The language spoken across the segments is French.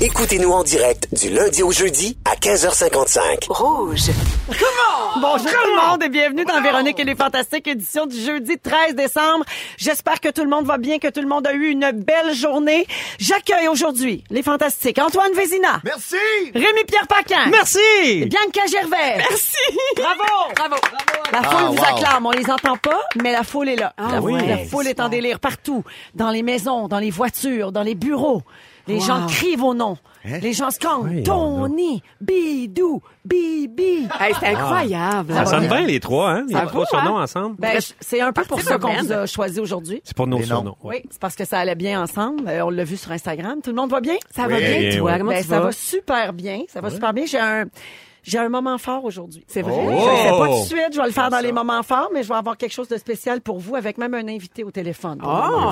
Écoutez-nous en direct du lundi au jeudi à 15h55. Rouge. Bonjour tout le monde et bienvenue dans Véronique et les Fantastiques, édition du jeudi 13 décembre. J'espère que tout le monde va bien, que tout le monde a eu une belle journée. J'accueille aujourd'hui les Fantastiques. Antoine Vézina. Merci! Rémi-Pierre Paquin. Merci! Bianca Gervais. Merci. Bravo. Bravo. La foule Ah, vous wow. acclame. On les entend pas, mais la foule est là. la, oui. foule, la foule est en délire partout. Dans les maisons, dans les voitures, dans les bureaux. Les gens crient vos noms. Les gens scandent. Tony, Bidou, Bibi. Hey, c'est incroyable. Ça sonne bien les trois, hein? Les Ça trois va, surnoms hein? ensemble. Ben, c'est un peu pour ça qu'on vous a choisi aujourd'hui. c'est pour nos surnoms. Oui, c'est parce que ça allait bien ensemble. Euh, on l'a vu sur Instagram. Tout le monde va bien? Ça va Oui. bien, Bien, toi? Comment Ben, ça va super bien. Ça va super bien. J'ai un, j'ai un moment fort aujourd'hui. C'est vrai? Je le fais pas tout de Oh! suite. Je vais le faire dans les moments forts, mais je vais avoir quelque chose de spécial pour vous avec même un invité au téléphone. Oh!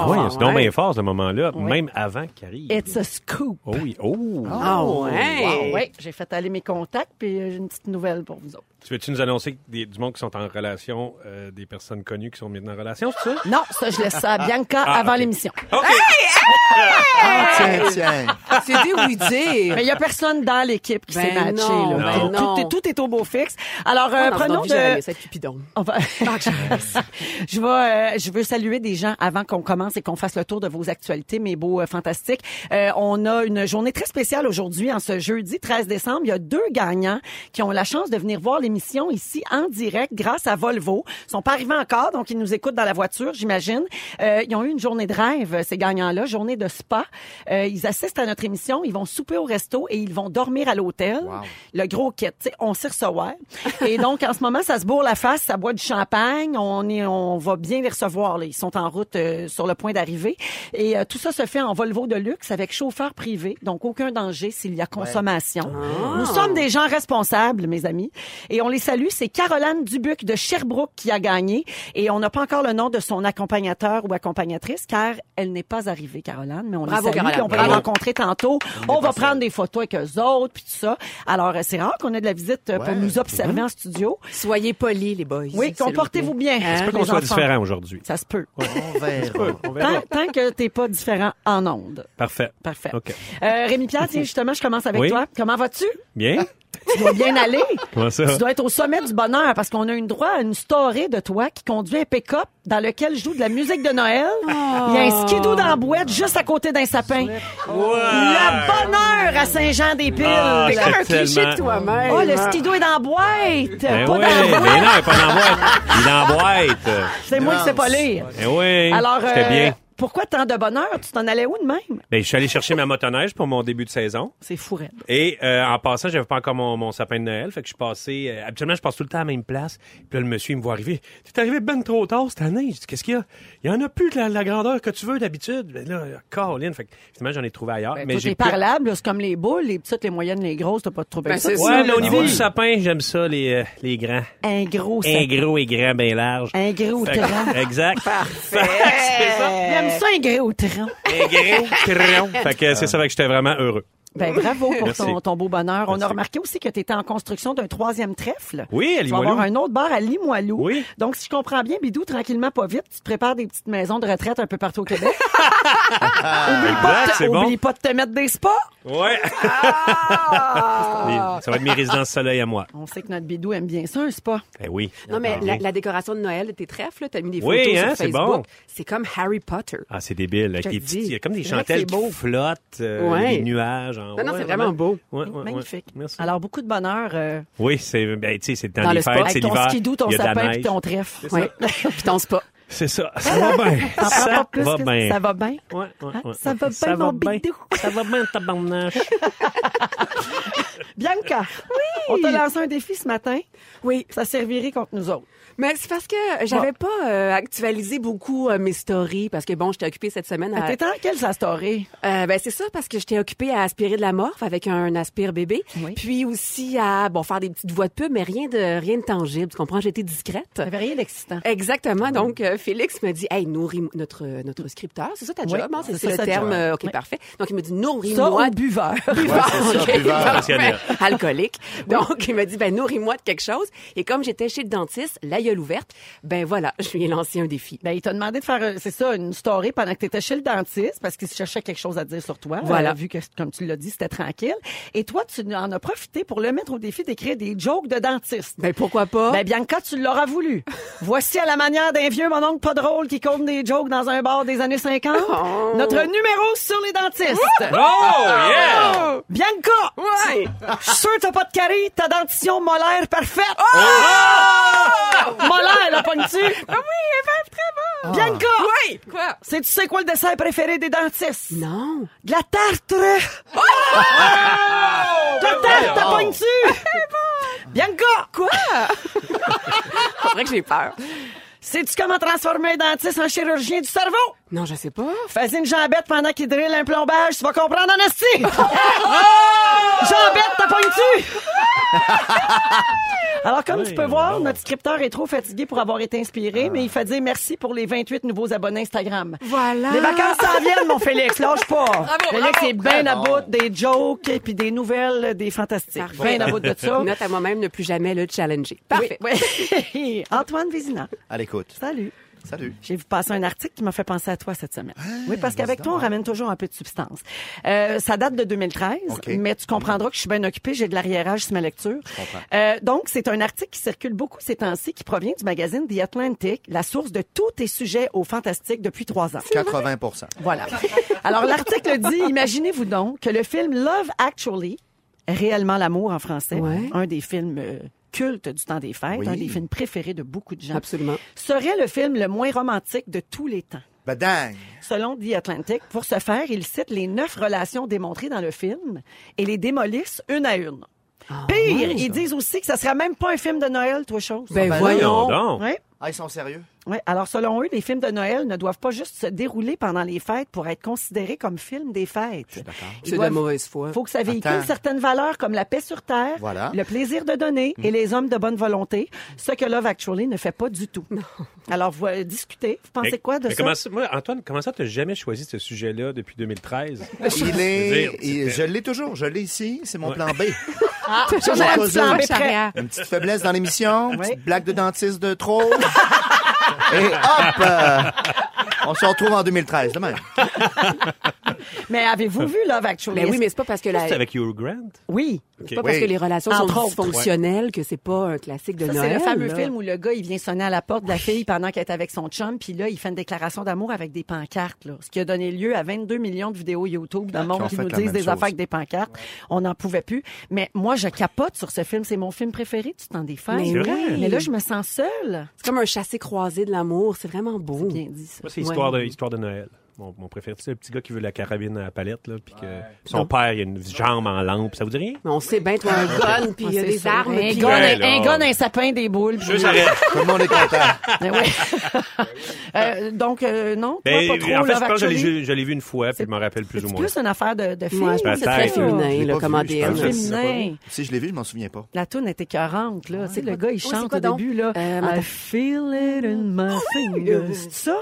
oui, fort. c'est donc ouais. bien fort ce moment-là, même avant qu'il arrive. It's a scoop. Oh oui, oh! Ah ouais. Oui, j'ai fait aller mes contacts, puis j'ai une petite nouvelle pour vous autres. Tu veux-tu nous annoncer des, du monde qui sont en relation, euh, des personnes connues qui sont maintenant en relation, c'est ça? Non, ça, je laisse ça à Bianca Ah, avant ok. l'émission. OK! Ah, tiens, tiens. C'était oui dire. Mais il y a personne dans l'équipe qui Ben s'est matché. non, là. ben tout, non. tout est, tout est au beau fixe. Alors, euh, Ah, prenons de... être Cupidon. On va- je vais, euh, je veux saluer des gens avant qu'on commence et qu'on fasse le tour de vos actualités, mes beaux euh, fantastiques. Euh, on a une journée très spéciale aujourd'hui, en ce jeudi 13 décembre. Il y a deux gagnants qui ont la chance de venir voir l'émission ici en direct grâce à Volvo. Ils sont pas arrivés encore, donc ils nous écoutent dans la voiture, j'imagine. Euh, ils ont eu une journée de rêve, ces gagnants-là, journée de spa. Euh, ils assistent à notre émission, ils vont souper au resto et ils vont dormir à l'hôtel. Le gros kit, on s'y recevoir. Et donc, en ce moment, ça se bourre la face, ça boit du champagne. On est, on va bien les recevoir. Là. Ils sont en route euh, sur le point d'arriver. Et euh, tout ça se fait en Volvo de luxe avec chauffeur privé. Donc, aucun danger s'il y a consommation. Nous sommes des gens responsables, mes amis. Et on les salue. C'est Caroline Dubuc de Sherbrooke qui a gagné. Et on n'a pas encore le nom de son accompagnateur ou accompagnatrice, car elle n'est pas arrivée, Caroline. Mais on Bravo, les salue. Caroline. puis on va Bravo. la rencontrer tantôt. On va prendre des photos avec eux autres, puis tout ça. Alors, euh, c'est rare qu'on ait de la visite euh, pour nous observer en studio. Soyez polis, les boys. Oui, comportez-vous bien. Hein? C'est pas qu'on les soit enfants. différent aujourd'hui. Ça se peut. On verra. On verra. Tant, tant que t'es pas différent en ondes. Parfait. Parfait. OK. Euh, Rémi Pierre, tiens, justement, je commence avec Oui. toi. Comment vas-tu? Bien? Tu dois bien aller. Comment ça? Tu dois être au sommet du bonheur parce qu'on a une droit à une story de toi qui conduit un pick-up dans lequel je joue de la musique de Noël. Il y a un skidoo dans la boîte juste à côté d'un sapin. Le bonheur à Saint-Jean-des-Piles. Ah, C'est comme un cliché de toi-même. Oh, le skidoo est dans la boîte. Ben pas oui, dans la mais boîte. non, il est pas dans la boîte. Il est dans la boîte. C'est moi qui sais pas lire. Eh oui, Alors, c'était euh, bien. Pourquoi tant de bonheur? Tu t'en allais où de même? Ben, je suis allé chercher ma motoneige pour mon début de saison. C'est fou, raide. Et euh, en passant, j'avais pas encore mon, mon sapin de Noël. Fait que je suis passé... euh, habituellement, je passe tout le temps à la même place. Puis là, le monsieur, il me voit arriver. T'es arrivé ben trop tard cette année? Je dis, qu'est-ce qu'il y a? Il y en a plus de la, la grandeur que tu veux d'habitude. Ben là, Caroline. Fait que, finalement, j'en ai trouvé ailleurs. Ben, mais tout j'ai est parlable, c'est comme les boules, les petites, les moyennes, les grosses, t'as pas de trouver Ben, ça. Ouais, ça, mais au niveau du sapin, j'aime ça, les, euh, les grands. Un gros Un sapin. gros et grand, bien large. Un gros tronc. Exact. Il aime ça, un gros tronc. Un gros crayon. Fait que c'est ça, fait que j'étais vraiment heureux. Ben, bravo pour ton, ton beau bonheur. On a remarqué aussi que tu étais en construction d'un troisième trèfle. Oui, à Tu vas Limoilou. avoir un autre bar à Limoilou. Oui. Donc, si je comprends bien, Bidou, tranquillement, pas vite, tu te prépares des petites maisons de retraite un peu partout au Québec. oublie, pas de te, c'est bon. oublie pas de te mettre des spas. Ouais. Ah! ça va être mes résidences soleil à moi. On sait que notre Bidou aime bien ça, un spa. Eh oui. Non, mais Ah, la, décoration de Noël de tes trèfles, t'as mis des Oui, photos hein, sur c'est Facebook. bon. C'est comme Harry Potter. Ah, c'est débile. Il y a comme des beau. qui flottent, euh, Ouais. des nuages. Non, non, ouais, c'est vraiment beau. Ouais, ouais. Magnifique. Merci. Alors, beaucoup de bonheur euh, Oui, c'est ben, tu sais, c'est dans, Dans les le fêtes, c'est ton l'hiver. ton de la sapin puis ton trèfle. Ouais. Puis ton spa. C'est ça. Ça va bien. Ça va bien. Ça va bien. Ouais, ouais, Hein? ouais. Ça va bien, mon bidou. Ça va bien, tabarnache. Bianca, on t'a lancé un défi ce matin. Oui. Ça servirait contre nous autres. Mais c'est parce que j'avais pas euh, actualisé beaucoup euh, mes stories parce que bon, j'étais occupée cette semaine à T'es en quelle sa story? Euh, ben c'est ça parce que j'étais occupée à aspirer de la morphe avec un aspire bébé, Oui. puis aussi à bon faire des petites voix de pub mais rien de rien de tangible, tu comprends, j'étais discrète. T'avais rien d'excitant. Exactement. Donc euh, Félix me dit "Hey, nourris notre notre scripteur, c'est ça ta Oui, job, hein? c'est le terme job. OK, Oui. parfait. Donc il me dit Ça "Nourris-moi buveur? C'est ça, OK, buveur. parfait. Professionnel. alcoolique. Donc, il m'a dit, ben, nourris-moi de quelque chose. Et comme j'étais chez le dentiste, la gueule ouverte, ben voilà, je lui ai lancé un défi. Ben, il t'a demandé de faire, euh, c'est ça, une story pendant que tu étais chez le dentiste parce qu'il cherchait quelque chose à dire sur toi. Voilà. Euh, vu que, comme tu l'as dit, c'était tranquille. Et toi, tu en as profité pour le mettre au défi d'écrire des jokes de dentiste. Ben, pourquoi pas? Ben, Bianca, tu l'auras voulu. Voici à la manière d'un vieux mononcle pas drôle qui compte des jokes dans un bar des années 50. Oh. Notre numéro sur les dentistes. Oh, yeah! Bianca! Ouais. Je suis sûr que t'as pas de carie, ta dentition molaire parfaite. Oh! Molaire, la pogne-tu? Ah oui, elle va très bon. Bianca! Oui. Quoi? C'est tu sais quoi le dessert préféré des dentistes? Non. De la tarte! De la tarte, ta pogne-tu? Bianca! Quoi? C'est vrai que j'ai peur. Sais-tu comment transformer un dentiste en chirurgien du cerveau? Non, je sais pas. Fais une jambette pendant qu'il drille un plombage, tu vas comprendre en esti! jambette, t'as pogne-tu? Alors, comme tu peux voir, notre scripteur est trop fatigué pour avoir été inspiré, mais il fait dire merci pour les 28 nouveaux abonnés Instagram. Voilà. Les vacances s'en viennent, mon Félix, lâche pas. Félix bravo. est bien à Bravo. bout des jokes et puis des nouvelles des fantastiques. Parfait. Bien à bout de ça. Note à moi-même ne plus jamais le challenger. Parfait. Oui, oui. Antoine Vézina, À l'écoute. salut. Salut. J'ai vu passer un article qui m'a fait penser à toi cette semaine. oui, parce qu'avec toi, on ramène toujours un peu de substance. Euh, ça date de 2013, OK. mais tu comprendras que je suis bien occupée, j'ai de l'arriérage sur ma lecture. Euh, donc, c'est un article qui circule beaucoup ces temps-ci, qui provient du magazine The Atlantic, la source de tous tes sujets au fantastique depuis trois ans. 80 Voilà. Alors, l'article dit, imaginez-vous donc que le film Love Actually, réellement l'amour en français, Ouais. un des films euh, cultes du temps des fêtes, Oui. un des films préférés de beaucoup de gens, Absolument. serait le film le moins romantique de tous les temps. Badang. Selon The Atlantic, pour ce faire, il cite les neuf relations démontrées dans le film et les démolissent une à une. Pire, ils disent aussi que ça sera même pas un film de Noël, toi chose. Ben, ben voyons. donc. Ouais. Ah, ils sont sérieux? Ouais. Alors, selon eux, les films de Noël ne doivent pas juste se dérouler pendant les fêtes pour être considérés comme films des fêtes. C'est de doivent- mauvaise foi. faut que ça véhicule Attends. certaines valeurs comme la paix sur terre, Voilà. le plaisir de donner et les hommes de bonne volonté, ce que Love Actually ne fait pas du tout. Alors, vous euh, discutez. Vous pensez Mais- quoi de mais ça? comment ça- Moi, Antoine, comment ça, t'as jamais choisi ce sujet-là depuis 2013? Il Je est, il- je l'ai toujours. Je l'ai ici. C'est mon Ouais. plan B. Ah, petit plan B. Une petite faiblesse dans l'émission. Une Oui. petite blague de dentiste de trop. Et hop! On se retrouve en 2013, demain. Mais avez-vous vu Love Actually? Ben oui, mais c'est pas parce que la... C'est avec Hugh Grant? Oui. C'est pas parce Oui. que les relations Entre sont autres. dysfonctionnelles que c'est pas un classique de Ça, Noël. c'est le fameux là. film où le gars, il vient sonner à la porte de la fille pendant qu'elle est avec son chum, puis là, il fait une déclaration d'amour avec des pancartes, là. Ce qui a donné lieu à 22 millions de vidéos YouTube dans le ont monde qui nous disent des chose. affaires avec des pancartes. On n'en pouvait plus. Mais moi, je capote sur ce film. C'est mon film préféré du temps des fêtes. Mais C'est vrai? Mais là, je me sens seule. C'est comme un chassé-croisé de l'amour. C'est vraiment beau. Bien dit, ça. C'est histoire, de, histoire de Noël. Mon, mon préféré, c'est le petit gars qui veut la carabine à la palette, là, puis que son père, il a une jambe en lampe. Ça vous dit rien? Mais on sait bien, toi, un gun, puis il y a C'est des armes. Un puis- gun, Ouais, un, un gun, un sapin, des boules. puis- Juste arrête. Tout le monde est content. Mais ouais. Euh, donc, euh, non, toi, Ben, pas trop, en fait, Love je pense que je l'ai Actually? vu- je l'ai vu une fois, puis je me rappelle plus ou C'est moins. plus une affaire de, de filles. Ouais, je pense que c'est très Peut-être. Je féminin, l'ai là, pas comme vu, ADN. je. Féminin. Si je l'ai vu, je m'en souviens pas. La toune était 40, là. Tu sais, le gars, il c'est chante quoi au donc? début, là. Euh, I feel it in my fingers. C'est ça?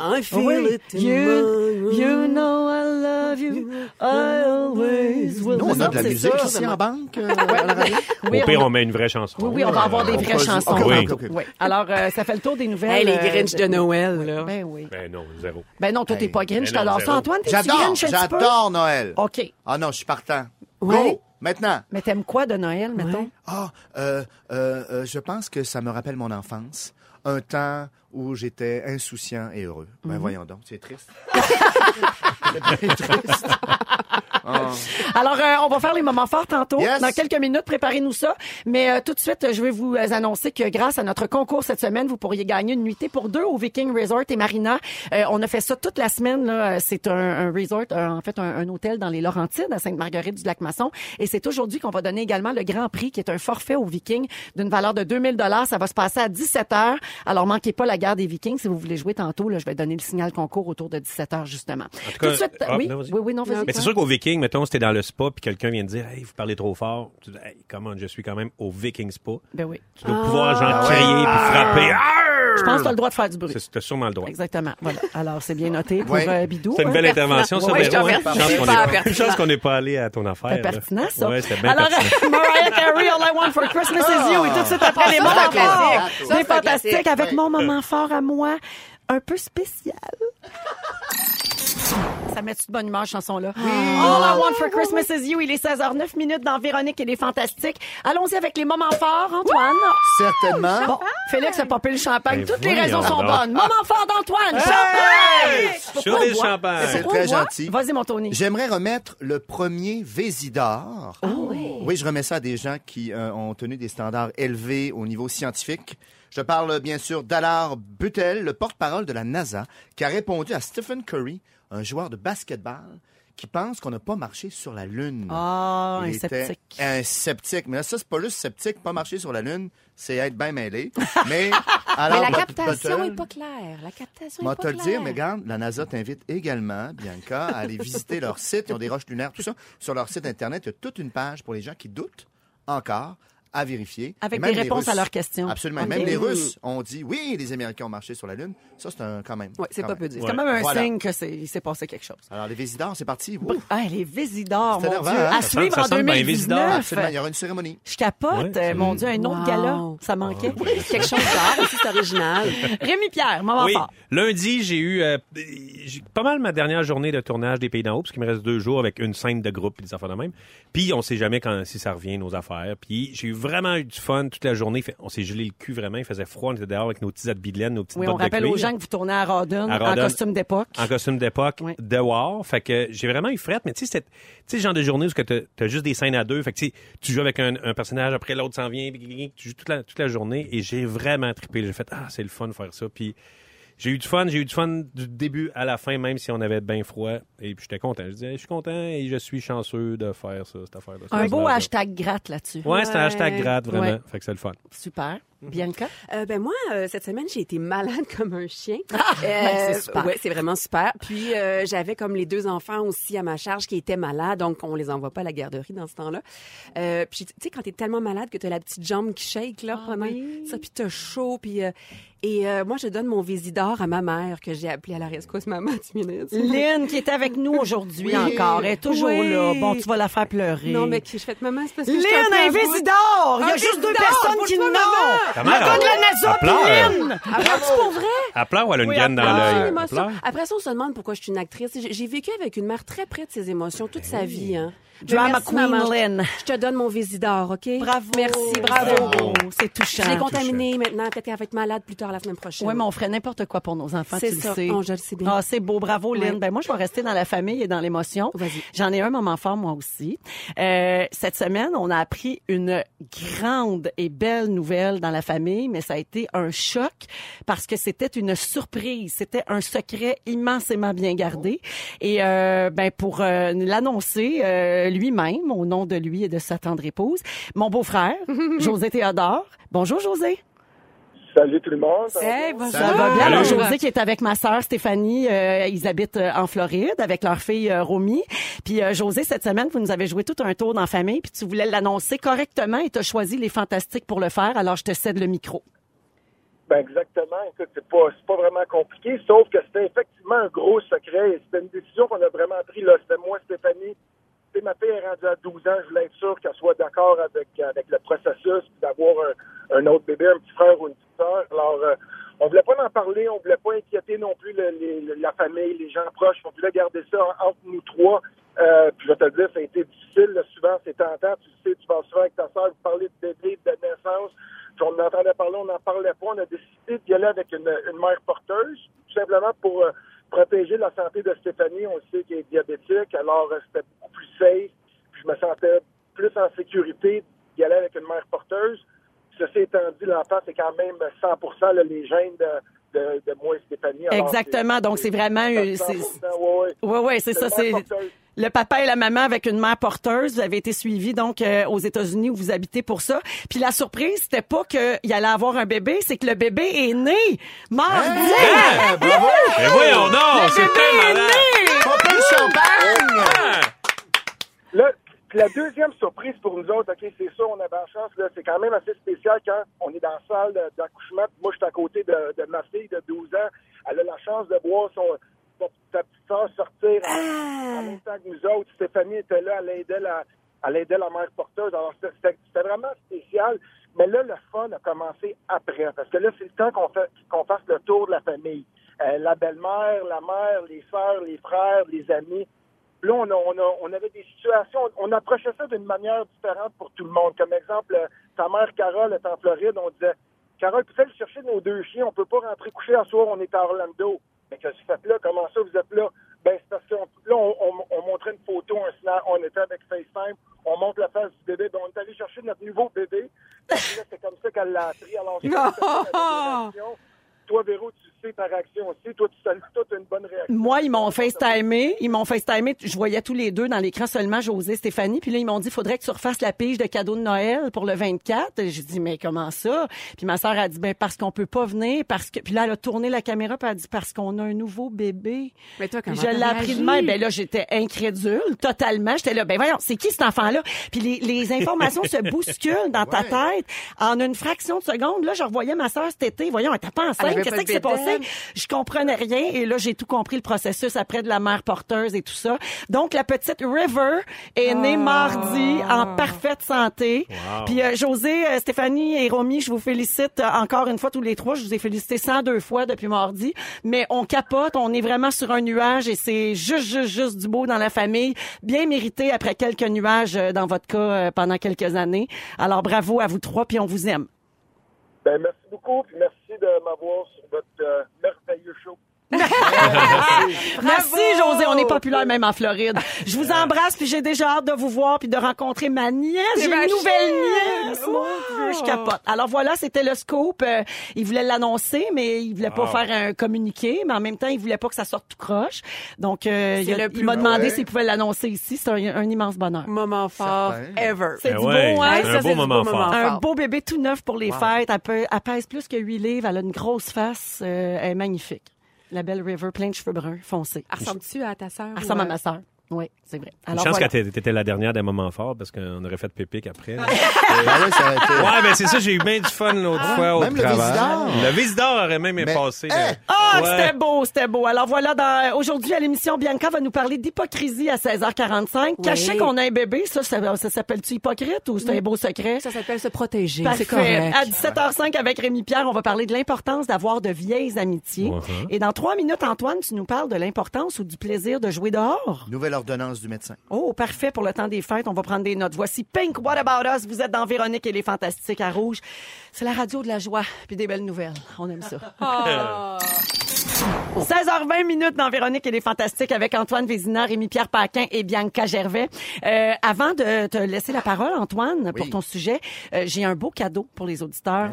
I feel Oui. it in You, my- you know I love you. I always will. Nous, on a de la musique ça. ici en banque, euh. Oui, Au pire, on- on met une vraie chanson. Oui, oui, on va avoir des On vraies chansons. Oui. Alors, euh, ça fait le tour des nouvelles. Hey, les euh, Grinch de Noël, là. Ben oui. Ben non, zéro. Ben non, toi, t'es pas Grinch, Ben ça. zéro. Antoine, t'es J'adore, Grinch un j'adore Noël. OK. Ah non, je suis partant. Go! Maintenant. Mais t'aimes quoi de Noël, mettons? Ah, euh, euh, euh, je pense que ça me rappelle mon enfance. Un temps où j'étais insouciant et heureux. Ben Mhm. voyons donc, c'est triste. c'est triste. Ah. Alors, euh, on va faire les moments forts tantôt. Yes. Dans quelques minutes, préparez-nous ça. Mais euh, tout de suite, je vais vous annoncer que grâce à notre concours cette semaine, vous pourriez gagner une nuitée pour deux au Viking Resort et Marina. Euh, on a fait ça toute la semaine. là. C'est un, un resort, un- en fait, un, un hôtel dans les Laurentides, à Sainte-Marguerite du Lac-Masson. Et c'est aujourd'hui qu'on va donner également le Grand Prix, qui est un forfait au Viking d'une valeur de 2000 dollars. Ça va se passer à 17 h Alors, manquez pas la guerre des Vikings. Si vous voulez jouer tantôt, là, je vais donner le signal concours autour de 17 h justement. En tout Tout de suite, ah, oui, non, oui, oui, non, vas-y. Mais c'est sûr qu'au Viking, mettons, si t'es dans le spa puis quelqu'un vient te dire Hey, vous parlez trop fort. Tu dis Hey, comment je suis quand même au Viking Spa. Ben oui. Tu dois pouvoir genre Ah crier puis frapper. Arr! Je pense que tu as le droit de faire du bruit. C'est t'as sûrement le droit. Exactement. Voilà. Alors, c'est bien noté pour Ouais. euh, Bidou. C'est une hein? belle intervention, ça. Ouais, je te chance qu'on n'est pas allé à ton affaire. C'est là. pertinent, ça. Ouais, c'était bien Alors. Mariah Carey, All I Want for Christmas is You. Et tout de suite après les Ça, moments forts. Des fantastiques avec mon moment fort à moi, un peu spécial. Ça met de bonne humeur, chanson-là? All I Want for Christmas is You. Il est 16h09 minutes dans Véronique et les Fantastiques. Allons-y avec les moments forts, Antoine. Certainement. Bon, Félix a popé le champagne. Ben Toutes les raisons sont bonnes. Moment fort d'Antoine. Champagne! Sur des champagnes. C'est très gentil. Vas-y, mon Tony. J'aimerais remettre le premier Vésidor. Oh, oui. je remets ça à des gens qui euh, ont tenu des standards élevés au niveau scientifique. Je parle bien sûr d'Alar Butel, le porte-parole de la NASA, qui a répondu à Stephen Curry, un joueur de basketball, qui pense qu'on n'a pas marché sur la Lune. Ah, Il un sceptique. Un sceptique. Mais là, ça, c'est pas juste sceptique, pas marcher sur la Lune, c'est être bien mêlé. Mais, Mais alors, la captation Buttel- est pas claire. La captation moi, est te pas le claire. dire, mais regarde, la NASA t'invite également, Bianca, à aller visiter leur site. Ils ont des roches lunaires, tout ça. Sur leur site Internet, il y a toute une page pour les gens qui doutent encore à vérifier. Avec des les réponses Russes. à leurs questions. Absolument. Même les Russes ont dit, oui, les Américains ont marché sur la Lune. Ça, c'est un, quand même. Ouais, c'est quand pas même. peu dire. C'est quand même un Voilà. signe que c'est, il s'est passé quelque chose. Alors, les Vésidors, c'est parti. Ah, les Vésidors, mon Dieu. hein? À suivre ça en sonne bien, 2019. Absolument, il y aura une cérémonie. Je capote. Euh, mon Dieu, un autre Wow. gala. Ça manquait. Quelque chose d'art aussi, c'est original. Rémi Pierre, moment Oui, fort. lundi, j'ai eu euh, pas mal ma dernière journée de tournage des Pays d'en haut, parce qu'il me reste deux jours avec une scène de groupe et des affaires de même. Puis on sait jamais quand si ça revient, nos affaires. Puis j'ai eu vraiment eu du fun toute la journée. Fait- On s'est gelé le cul vraiment. Il faisait froid, on était dehors avec nos petits habits de laine, nos petites Oui, on bottes de rappelle cuir. aux gens que vous tournez à À en costume d'époque. en costume d'époque Oui. de war. Fait que j'ai vraiment eu frette, mais tu sais, c'est tu sais, le genre de journée où tu as, juste des scènes à deux. Fait que tu sais, tu joues avec un, un personnage, après l'autre s'en vient, puis tu joues toute la, toute la journée et j'ai vraiment trippé. J'ai fait, ah, c'est le fun de faire ça. Puis j'ai eu du fun, j'ai eu du fun du début à la fin, même si on avait bien froid. Et puis j'étais content. Je disais, je suis content et je suis chanceux de faire ça, cette affaire-là. Un beau hashtag gratte là-dessus. Ouais, c'était un hashtag gratte, vraiment. Fait que c'est le fun. Super. Mhm. Bianca? Euh, ben moi, euh, cette semaine, j'ai été malade comme un chien. ben, c'est super. Ouais, c'est vraiment super. Puis euh, j'avais comme les deux enfants aussi à ma charge qui étaient malades, donc on les envoie pas à la garderie dans ce temps-là. Euh, puis tu sais quand t'es tellement malade que t'as la petite jambe qui shake là, Ah pendant oui. ça, puis t'as chaud, puis euh, et euh, moi je donne mon Vésidor à ma mère que j'ai appelée à la rescousse maman tu minutes. Lynn, qui est avec nous aujourd'hui Oui. encore, elle est toujours Oui. là. Bon, tu vas la faire pleurer. Non mais je fais maman, c'est parce que Lynn, un. Vésidor! Il y a juste deux personnes qui toi, l'ont! Ta Le mère, gars de la elle- elle! Ah, c'est pour vrai? Elle pleure ou elle a une Oui, gaine dans pleure. Ah, l'œil? Elle? Après ça, on se demande pourquoi je suis une actrice. J'ai j'ai vécu avec une mère très près de ses émotions toute sa vie. Hein. Mais Drama merci, Queen maman. Lynn. Je te donne mon Vésidor, OK? Bravo. Merci, bravo. Oh, c'est touchant. Je l'ai contaminé maintenant. Peut-être qu'elle va être malade plus tard la semaine prochaine. Oui, mais on ferait n'importe quoi pour nos enfants, C'est tu ça. le sais. Oh, je le sais bien. Ah, c'est beau. Bravo, Lynn. Ouais. Ben, moi, je vais rester dans la famille et dans l'émotion. Vas-y. J'en ai un moment fort, moi aussi. Euh, cette semaine, on a appris une grande et belle nouvelle dans la famille, mais ça a été un choc parce que c'était une surprise. C'était un secret immensément bien gardé. Et euh, ben pour euh, l'annoncer euh, lui-même, au nom de lui et de sa tendre épouse, mon beau-frère, José Théodore. Bonjour, José. Salut tout le monde. Hey, bonjour. Ça va bien? Alors. José qui est avec ma sœur Stéphanie, euh, ils habitent euh, en Floride avec leur fille euh, Romy. Puis euh, José, cette semaine, vous nous avez joué tout un tour dans la famille, puis tu voulais l'annoncer correctement et tu as choisi les fantastiques pour le faire. Alors, je te cède le micro. Ben exactement. Écoute, c'est pas, c'est pas vraiment compliqué, sauf que c'était effectivement un gros secret et c'était une décision qu'on a vraiment prise là. C'était moi, Stéphanie. Ma fille est à 12 ans. Je voulais être sûr qu'elle soit d'accord avec, avec le processus d'avoir un, autre bébé, un petit frère ou une petite sœur. Alors, euh, on voulait pas en parler, on voulait pas inquiéter non plus la famille, les gens proches. On voulait garder ça en- entre nous trois. Euh, puis je vais te le dire, ça a été difficile. souvent, c'est tentant. Tu sais, tu vas souvent avec ta sœur, vous parlez de bébé, de naissance. Puis on en entendait parler, on n'en parlait pas. On a décidé d'y aller avec une, une mère porteuse, tout simplement pour euh, protéger la santé de Stéphanie. On sait qu'elle est diabétique, alors euh, c'était beaucoup plus safe. Puis je me sentais plus en sécurité d'y aller avec une mère porteuse. Ceci étant dit, l'enfant, c'est quand même 100 là, les gènes de, de, de moi et Stéphanie. Alors, Exactement. Donc, c'est vraiment... euh, 100%, c'est- ouais, ouais. Ouais, ouais, c'est ça. C'est. Le papa et la maman avec une mère porteuse. Vous avez été suivis donc euh, aux États-Unis où vous habitez pour ça. Puis la surprise, c'était pas qu'il allait avoir un bébé, c'est que le bébé est né mardi. Ah, bravo! Mais voyons donc, Le c'est malade. de champagne! Là, Puis la deuxième surprise pour nous autres, OK, c'est ça, on avait la chance, là, c'est quand même assez spécial quand on est dans la salle d'accouchement. Moi, je suis à côté de, de ma fille de 12 ans. Elle a la chance de voir son, sa petite soeur sortir en, en même temps que nous autres. Stéphanie était là, elle aidait la, elle aidait la mère porteuse. Alors, c'était- vraiment spécial. Mais là, le fun a commencé après. Parce que là, c'est le temps qu'on fait qu'on fasse le tour de la famille. Euh, la belle-mère, la mère, les sœurs, les frères, les amis. Là, on, a, on, a- on avait des situations, on approchait ça d'une manière différente pour tout le monde. Comme exemple, euh, ta mère Carole est en Floride, on disait Carole, tu peux aller chercher nos deux chiens, on peut pas rentrer coucher à soir, on est à Orlando. Mais qu'est-ce que tu fais là? Comment ça, vous êtes là? Ben, c'est parce que là, on, on- on montrait une photo, un snap, on était avec FaceTime, on montre la face du bébé, ben, on est allé chercher notre nouveau bébé. C'est comme ça qu'elle l'a appris. Alors, réactions. Toi, Véro, tu sais ta réaction aussi. Toi, tu as une bonne réaction. Moi, ils m'ont FaceTimé. Ils m'ont FaceTimé. Je voyais tous les deux dans l'écran seulement José, Stéphanie. Puis là, ils m'ont dit, faudrait que tu refasses la pige de cadeaux de Noël pour le 24. J'ai dit, mais comment ça? Puis ma sœur a dit, ben, parce qu'on peut pas venir, parce que, puis là, elle a tourné la caméra puis elle a dit, parce qu'on a un nouveau bébé. Mais toi, comment je l'ai appris de même. Ben là, j'étais incrédule, totalement. J'étais là, ben voyons, c'est qui cet enfant-là? Puis les, les informations se bousculent dans ta tête en une fraction de seconde. Là, je revoyais ma sœur cet été. Voyons, elle était pas enceinte. Qu'est-ce qui s'est passé? Bédaine. Je comprenais rien. Et là, j'ai tout compris le processus après de la mère porteuse et tout ça. Donc, la petite River est née mardi en parfaite santé. Wow. Puis euh, José, euh, Stéphanie et Romy, je vous félicite euh, encore une fois tous les trois. Je vous ai félicité 102 fois depuis mardi. Mais on capote, on est vraiment sur un nuage et c'est juste, juste, juste du beau dans la famille. Bien mérité après quelques nuages euh, dans votre cas euh, pendant quelques années. Alors bravo à vous trois, puis on vous aime. Ben, merci beaucoup, puis merci de m'avoir sur votre euh, merveilleux show. Merci José, on est populaire même en Floride. Je vous embrasse puis j'ai déjà hâte de vous voir puis de rencontrer ma nièce. J'ai une ma nouvelle nièce. Dieu, je capote. Alors voilà, c'était le scoop. Euh, il voulait l'annoncer, mais il voulait pas Wow. faire un communiqué, mais en même temps, il voulait pas que ça sorte tout croche. Donc euh, il, a- m'a demandé Ouais. s'il pouvait l'annoncer ici. C'est un, un immense bonheur. Moment fort ever. C'est Ben du ouais, beau, hein? un beau moment beau fort. Un beau bébé tout neuf pour les Wow. fêtes. Elle, peut- elle pèse plus que 8 livres. Elle a une grosse face. Euh, elle est magnifique. La belle River, plein de cheveux bruns, foncés. Elle Ressembles-tu à ta sœur? Elle ressemble à ma sœur. Oui, c'est vrai. Une Alors, chance voilà. que t'é- t'étais la dernière des moments forts parce qu'on aurait fait pépic après. Ben ouais, ça aurait été- ouais, ben c'est ça, j'ai eu bien du fun l'autre fois au même le travail. Vésidor. Le Vésidor aurait même Mais- passé. Hein? Ah, Ouais. c'était beau, c'était beau. Alors voilà, dans, aujourd'hui à l'émission, Bianca va nous parler d'hypocrisie à 16h45. Oui. Cacher qu'on a un bébé, ça, ça, ça s'appelle-tu hypocrite ou c'est un beau secret? Ça s'appelle se protéger. C'est correct. À 17h05 avec Rémi Pierre, on va parler de l'importance d'avoir de vieilles amitiés. Uh-huh. Et dans trois minutes, Antoine, tu nous parles de l'importance ou du plaisir de jouer dehors? Nouvelle ordonnance du médecin. Oh, parfait pour le temps des fêtes. On va prendre des notes. Voici Pink, What About Us? Vous êtes dans Véronique et les Fantastiques à Rouge. C'est la radio de la joie puis des belles nouvelles. On aime ça. Ah. 16h20 minutes dans Véronique et les Fantastiques avec Antoine Vézina, Rémi-Pierre Paquin et Bianca Gervais. Euh, avant de te laisser la parole, Antoine, pour Oui. ton sujet, euh, j'ai un beau cadeau pour les auditeurs.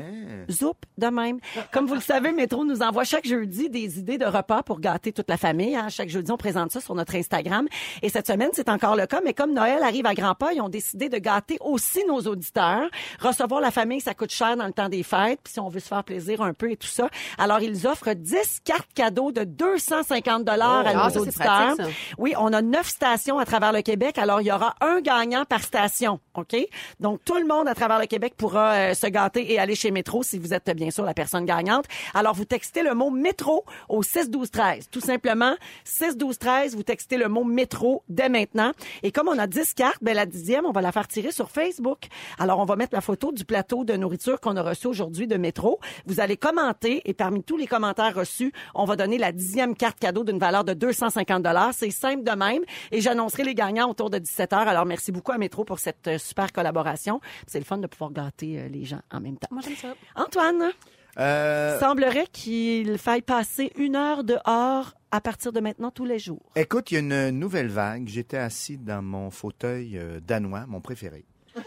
Zoup, de même. Comme vous le savez, Métro nous envoie chaque jeudi des idées de repas pour gâter toute la famille. hein. Chaque jeudi, on présente ça sur notre Instagram. Et cette semaine, c'est encore le cas. Mais comme Noël arrive à grands pas, ils ont décidé de gâter aussi nos auditeurs. Recevoir la famille, ça coûte cher dans le temps des fêtes. Puis si on veut se faire plaisir un peu et tout ça. Alors, ils offrent 10 cartes cadeaux de 250 dollars à Ah, nos auditeurs. pratique. Oui, on a neuf stations à travers le Québec. Alors, il y aura un gagnant par station. OK? Donc, tout le monde à travers le Québec pourra euh, se gâter et aller chez Métro si vous êtes bien sûr la personne gagnante. Alors, vous textez le mot métro au 6 12 13. Tout simplement, 6 12 13, vous textez le mot métro dès maintenant. Et comme on a 10 cartes, ben la dixième, on va la faire tirer sur Facebook. Alors, on va mettre la photo du plateau de nourriture qu'on a reçu aujourd'hui de métro. Vous allez commenter et parmi tous les commentaires reçus, on va donner la dixième carte cadeau d'une valeur de 250 dollars. C'est simple de même et j'annoncerai les gagnants autour de 17 heures. Alors, merci beaucoup à Métro pour cette euh, super collaboration. C'est le fun de pouvoir gâter euh, les gens en même temps. Moi, j'aime ça. Antoine, Euh, semblerait qu'il faille passer une heure dehors à partir de maintenant tous les jours. Écoute, il y a une nouvelle vague. J'étais assis dans mon fauteuil euh, danois, mon préféré.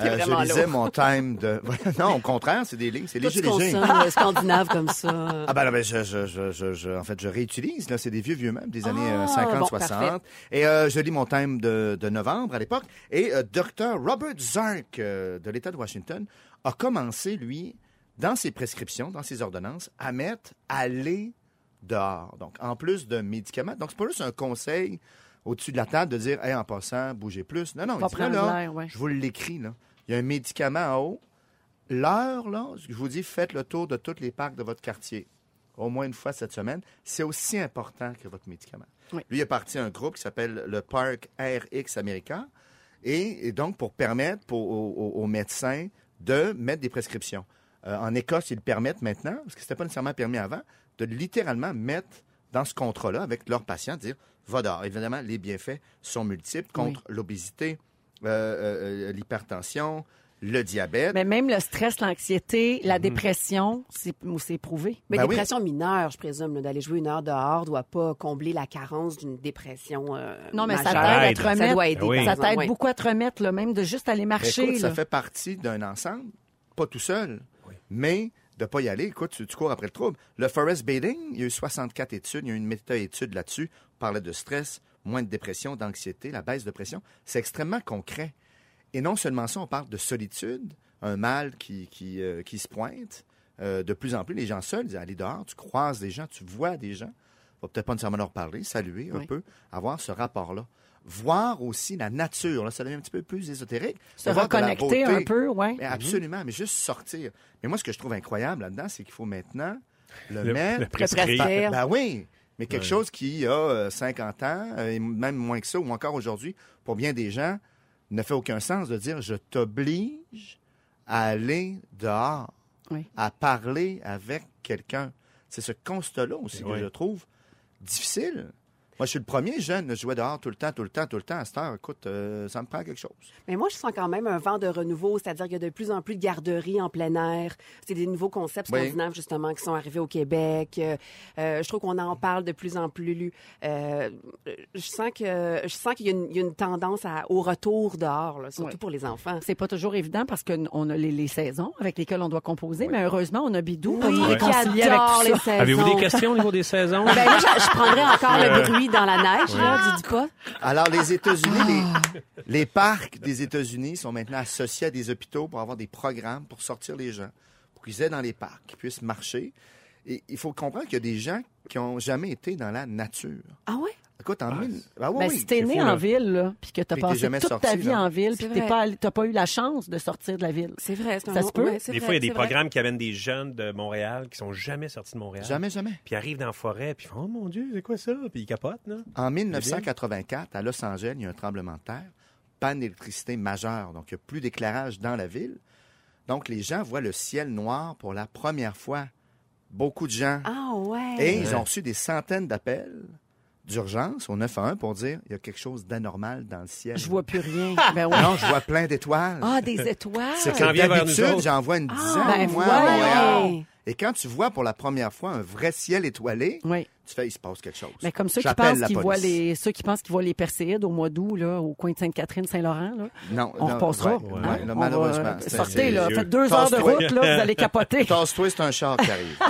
Euh, je lisais lourd. mon time de. non, au contraire, c'est des lignes, c'est léger, léger. scandinave comme ça. Ah ben, là, ben, je, je, je, je, je- en fait, je réutilise. Là, c'est des vieux vieux meubles des années Ah, euh, 50, bon, 60. parfait. Et euh, je lis mon thème de, de novembre à l'époque. Et euh, Dr Robert Zark euh, de l'État de Washington a commencé lui dans ses prescriptions, dans ses ordonnances, à mettre aller dehors. Donc en plus de médicaments. Donc c'est pas juste un conseil au-dessus de la table de dire, hey, en passant, bougez plus. Non, non, il dit, là, prendre là, l'air, ouais. je vous l'écris, là. Il y a un médicament en haut. L'heure, là, je vous dis, faites le tour de tous les parcs de votre quartier. Au moins une fois cette semaine. C'est aussi important que votre médicament. Oui. Lui, il est parti à un groupe qui s'appelle le Parc RX America. Et, et donc, pour permettre pour- aux, aux- aux médecins de mettre des prescriptions. Euh, en Écosse, ils le permettent maintenant, parce que ce n'était pas nécessairement permis avant, de littéralement mettre dans ce contrat-là avec leurs patients, dire va dehors. Évidemment, les bienfaits sont multiples contre l'obésité, euh, euh, l'hypertension, le diabète. Mais même le stress, l'anxiété, Mhm. la dépression, c'est c'est prouvé. Mais Ben oui. dépression mineure, je présume, d'aller jouer une heure dehors doit pas combler la carence d'une dépression. euh, Non, mais ça t'aide à te Ça remettre. doit aider, Ben oui. par Ça t'aide oui. beaucoup à te remettre, là, même de juste aller Ben, marcher. écoute, ça fait partie d'un ensemble, pas tout seul, mais de pas y aller. Écoute, tu, tu cours après le trouble. Le forest bathing, il y a eu 64 études, il y a eu une méta-étude là-dessus. On parlait de stress, moins de dépression, d'anxiété, la baisse de pression. C'est extrêmement concret. Et non seulement ça, on parle de solitude, un mal qui, qui, euh, qui se pointe. Euh, de plus en plus, les gens seuls disent aller dehors, tu croises des gens, tu vois des gens. Va peut-être pas nécessairement leur parler, saluer un Oui. peu, avoir ce rapport-là. Voir aussi la nature, là, ça devient un petit peu plus ésotérique. Se reconnecter un peu, ouais. Mais absolument, mais juste sortir. Mais moi, ce que je trouve incroyable là-dedans, c'est qu'il faut maintenant le, Le, mettre. le prescrire. Ben oui, mais quelque chose qui a euh, 50 ans, euh, et même moins que ça, ou encore aujourd'hui, pour bien des gens, ne fait aucun sens de dire je t'oblige à aller dehors, Oui. à parler avec quelqu'un. C'est ce constat-là aussi que Oui. je trouve difficile. Moi, je suis le premier jeune à jouer dehors tout le temps, tout le temps, tout le temps. À cette heure, écoute, euh, ça me prend quelque chose. Mais moi, je sens quand même un vent de renouveau, c'est-à-dire qu'il y a de plus en plus de garderies en plein air. C'est des nouveaux concepts Oui. scandinaves, justement, qui sont arrivés au Québec. Euh, euh, je trouve qu'on en parle de plus en plus. Euh, je sens que je sens qu'il y, a une- il y a une tendance à- au retour dehors, là, surtout Oui. pour les enfants. C'est pas toujours évident parce qu'on a les, les saisons avec lesquelles on doit composer, mais heureusement, on a Bidou pour Oui, nous réconcilier avec tout les ça. saisons. Avez-vous des questions au niveau des saisons? Ben, moi, je, je prendrais encore le bruit dans la neige, là, dis pas? Alors, les États-Unis, les, les parcs des États-Unis sont maintenant associés à des hôpitaux pour avoir des programmes pour sortir les gens, pour qu'ils aient dans les parcs, qu'ils puissent marcher. Et il faut comprendre qu'il y a des gens qui n'ont jamais été dans la nature. Ah ouais? Écoute, en mille... Ah oui, Ben, oui. si t'es né fou, en là. ville, là, puis que t'as passé toute ta vie là. en ville, puis que vrai. pas, t'as pas eu la chance de sortir de la ville. C'est vrai. c'est un Ça se peut? ouais, Des vrai, fois, il y a des vrai. programmes qui amènent des jeunes de Montréal qui sont jamais sortis de Montréal. Jamais, jamais. Puis ils arrivent dans la forêt, puis ils font Oh mon Dieu, c'est quoi ça? Puis ils capotent, là. En 1984, à Los Angeles, il y a un tremblement de terre, panne d'électricité majeure, donc il n'y a plus d'éclairage dans la ville. Donc les gens voient le ciel noir pour la première fois. Beaucoup de gens. Ah ouais. Et ils ont reçu des centaines d'appels d'urgence au 911 pour dire il y a quelque chose d'anormal dans le ciel. Je vois plus rien. ben. Non, je vois plein d'étoiles. Ah, des étoiles. C'est nous d'habitude, j'en vois une dizaine, ben moi, à voilà. Montréal. Et quand tu vois pour la première fois un vrai ciel étoilé, Oui. Tu fais, il se passe quelque chose. Mais comme ceux qui pensent qu'ils voient les ceux qui pensent qu'ils voient les Perséides au mois d'août là au coin de Sainte-Catherine Saint-Laurent là. Non, On non, repassera. ouais, hein? ouais, là, On va, malheureusement. euh, c'est- sortez là, faites deux heures de route là, vous allez capoter. Tasse-toi, c'est un char qui arrive.